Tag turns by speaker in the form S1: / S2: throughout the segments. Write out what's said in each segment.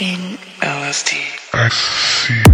S1: on
S2: cocaine, LSD, ecstasy.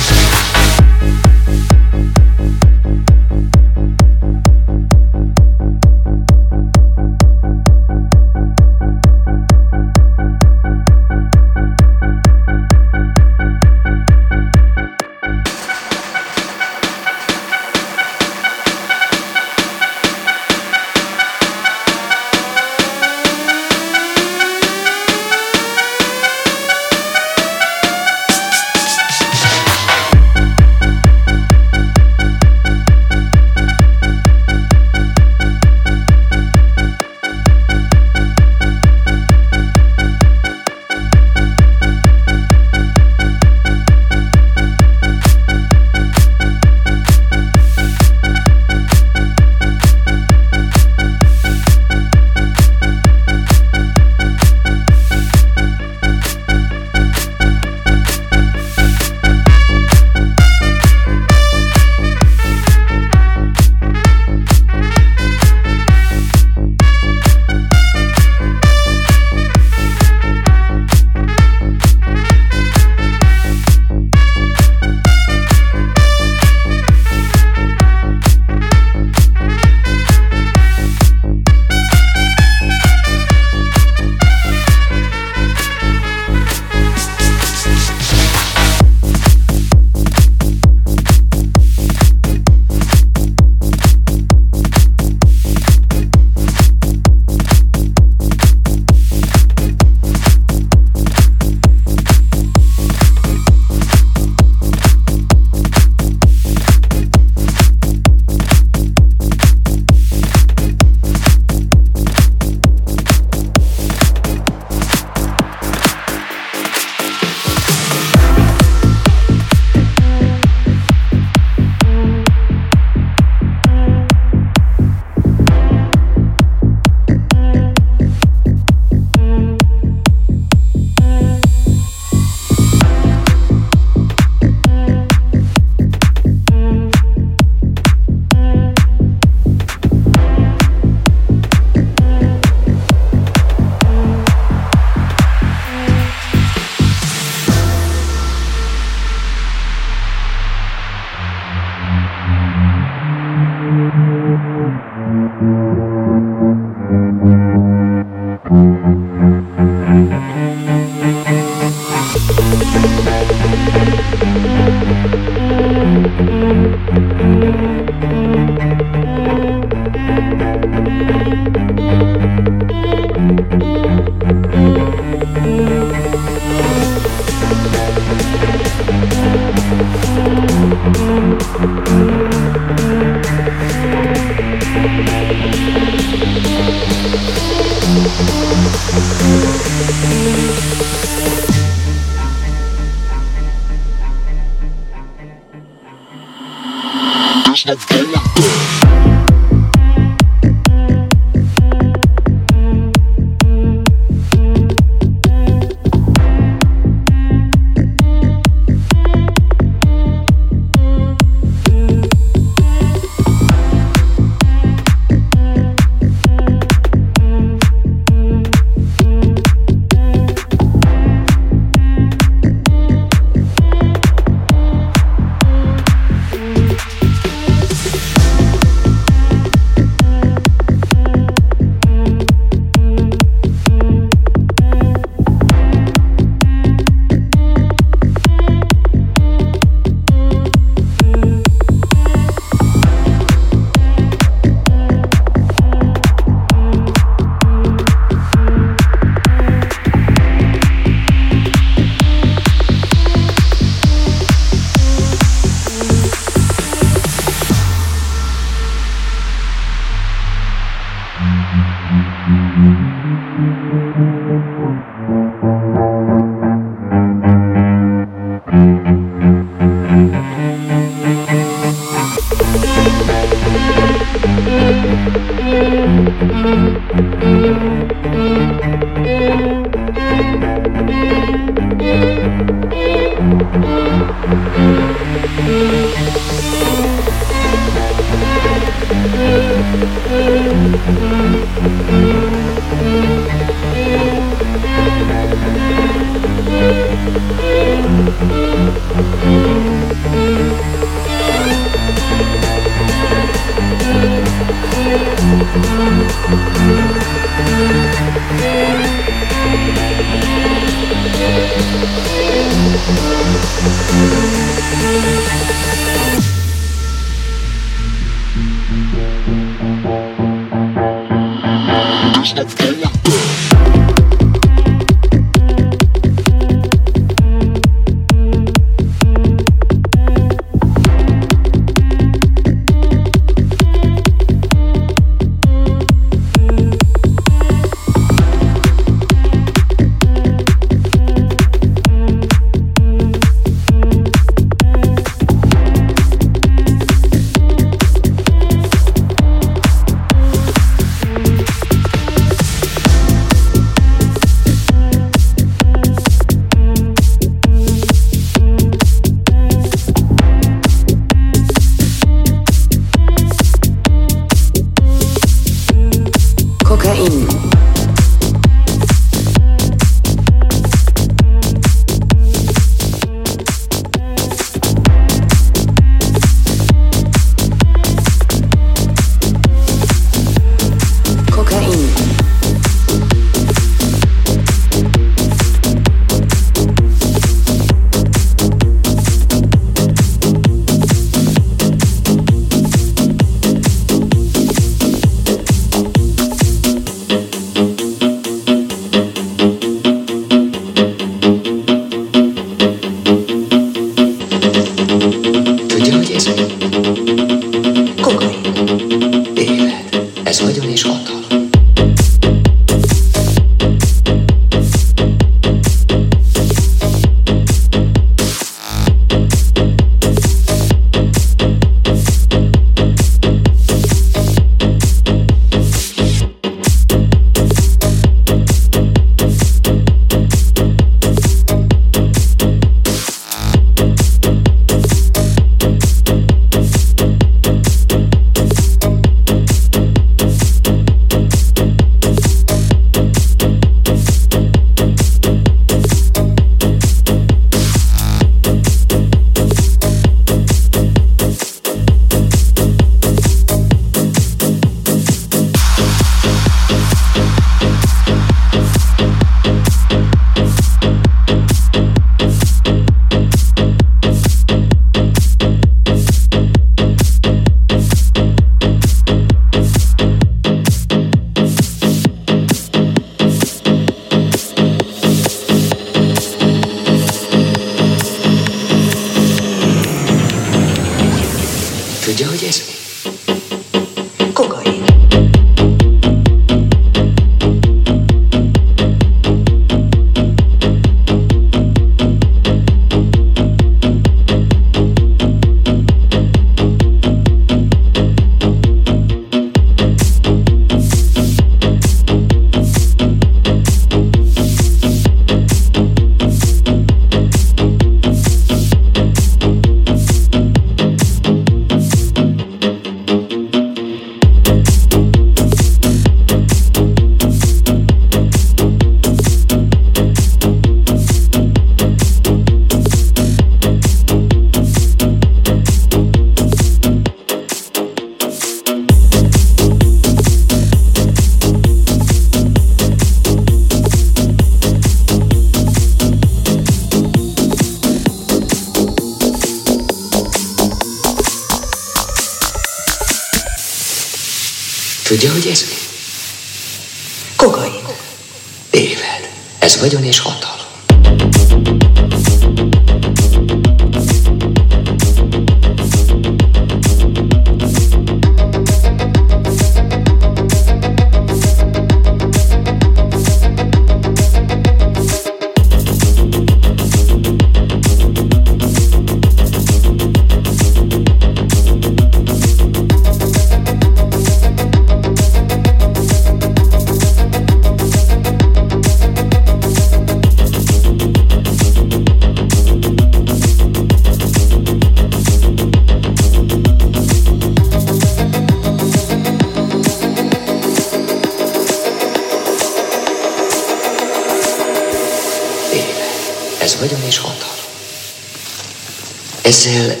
S3: Ezzel bármit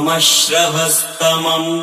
S4: मम
S5: श्रभस्तमम्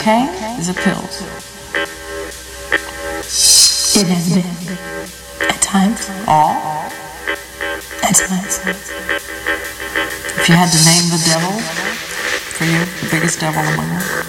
S5: Cocaine? Is it pills? It
S6: has been. At times.
S7: All?
S6: At times.
S7: If you had to name the devil for you, the biggest devil among them,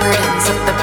S8: Burdens of the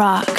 S8: rock.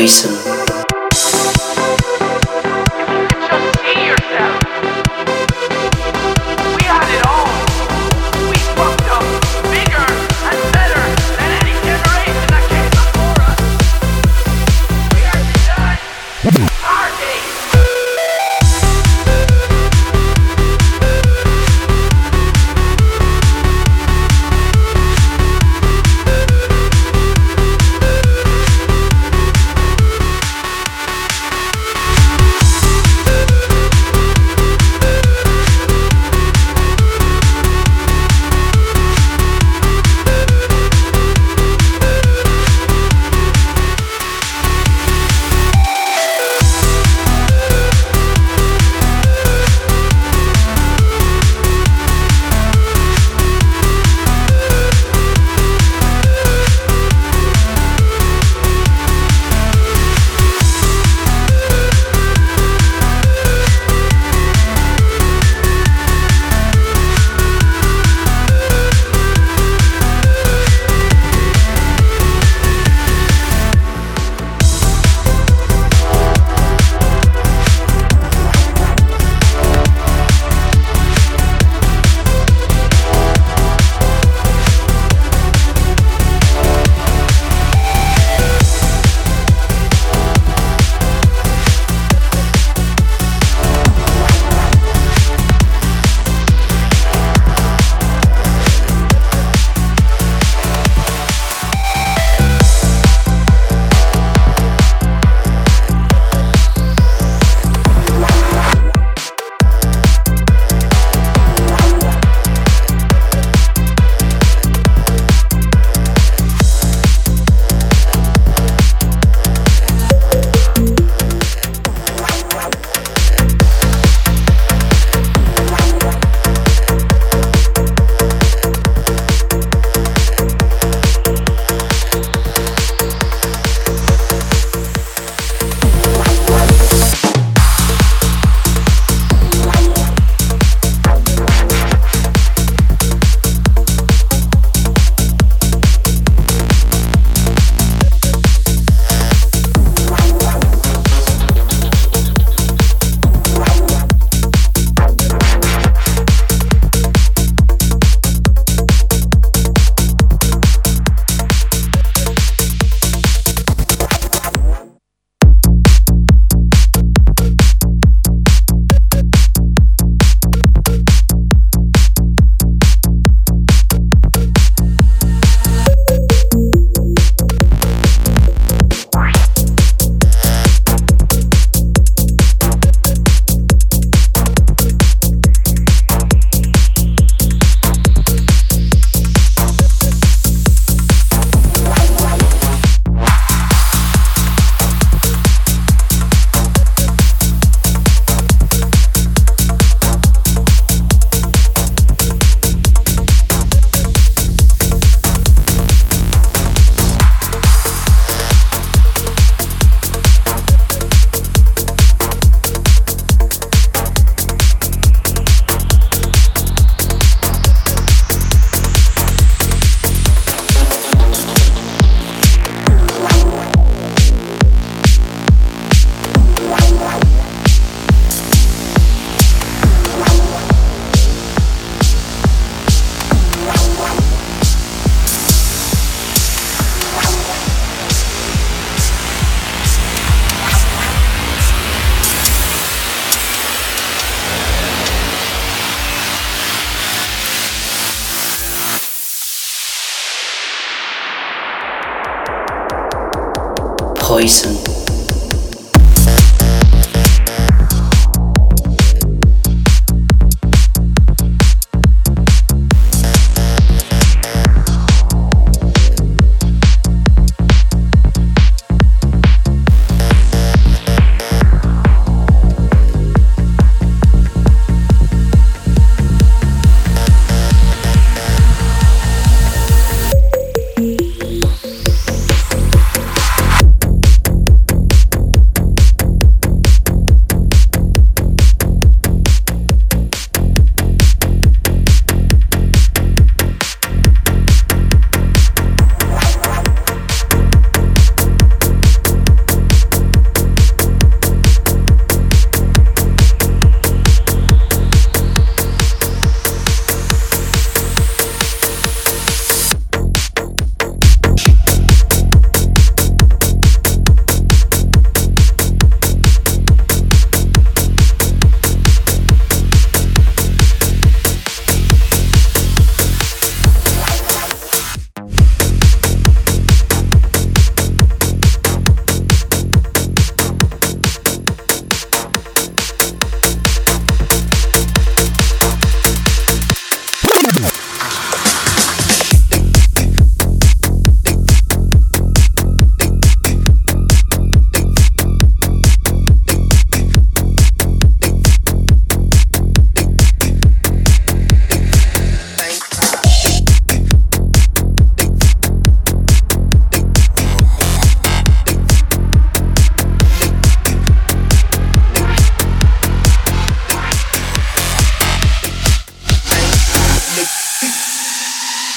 S9: Poison.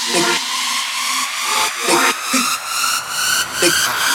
S10: Thank you.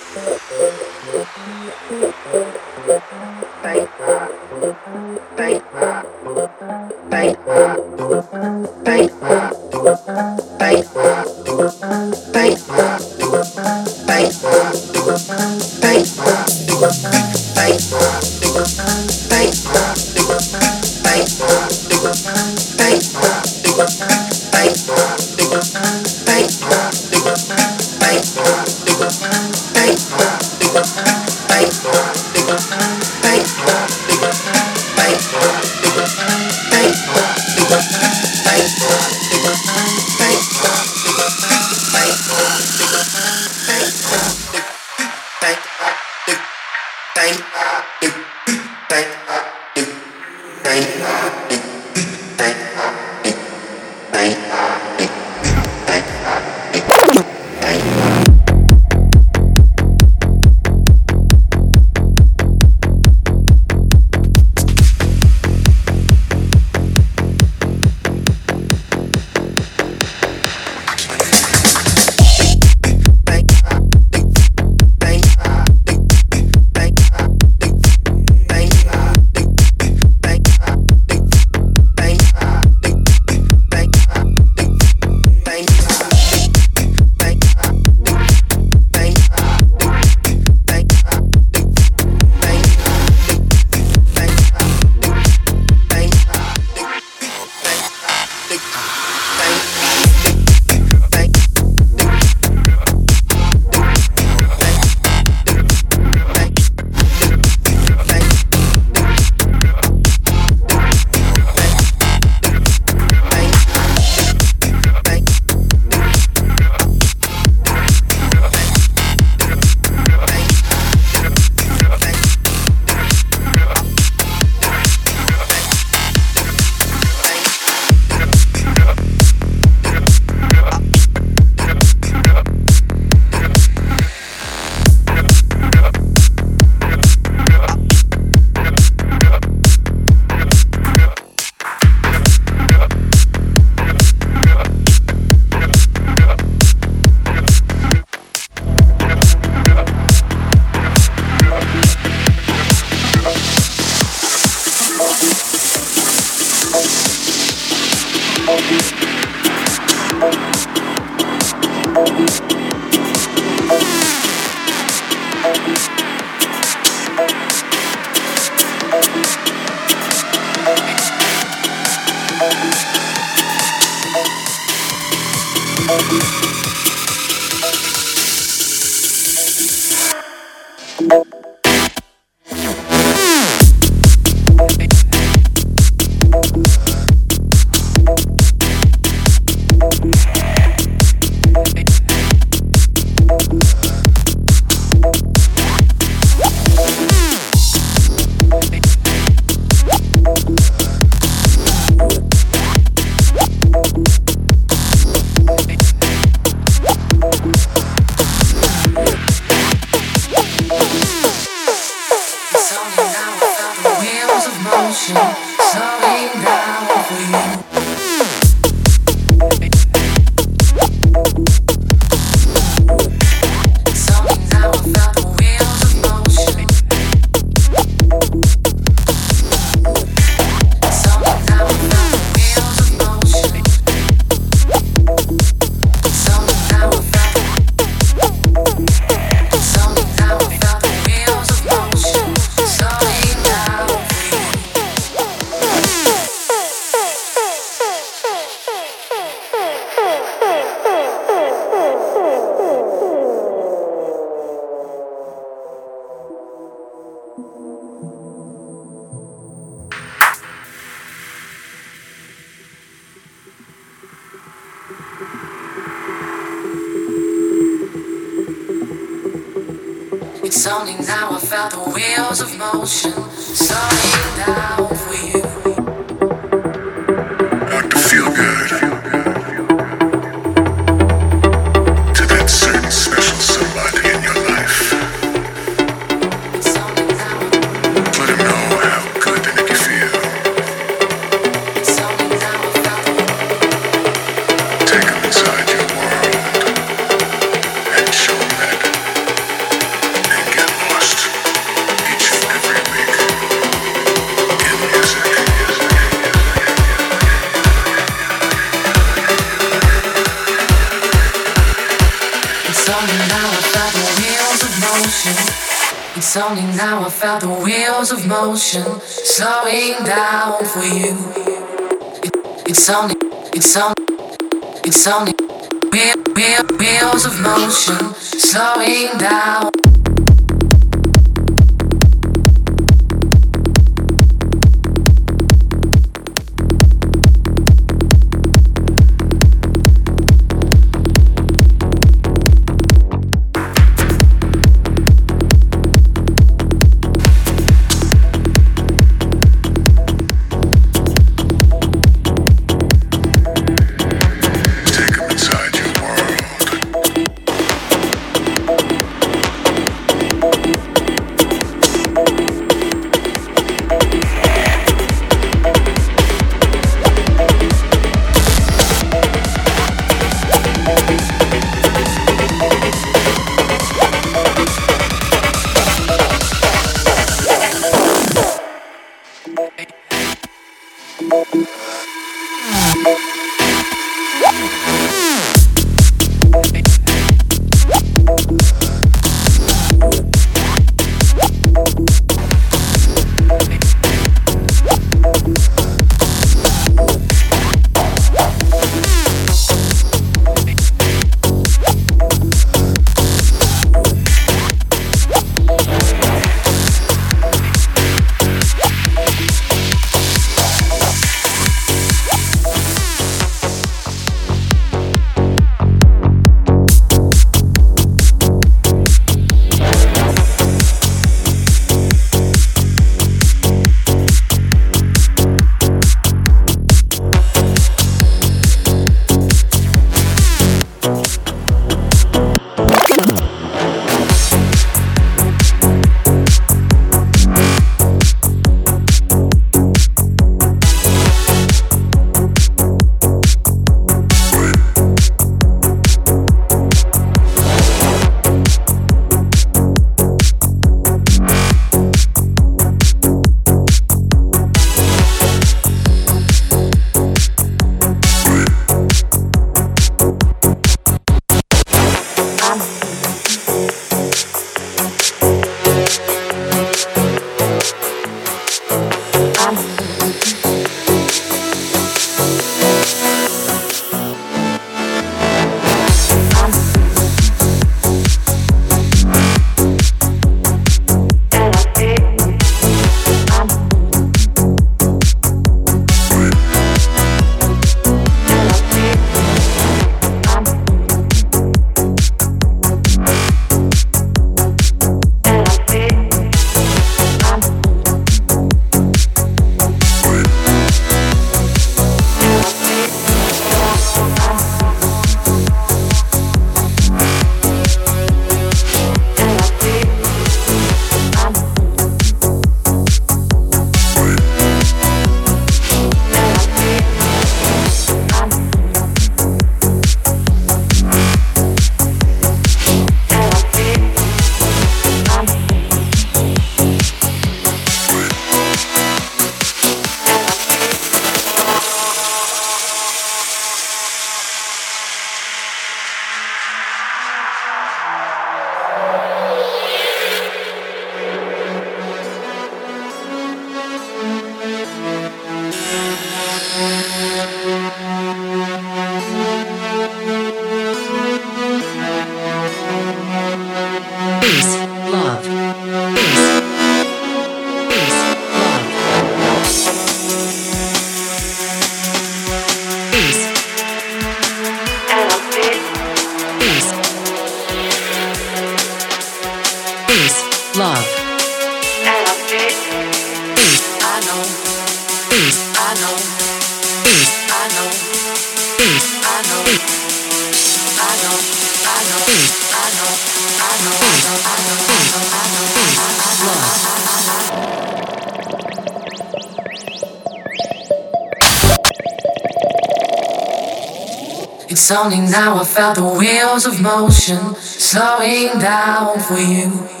S10: Only now I felt the wheels of motion slowing down for
S11: you.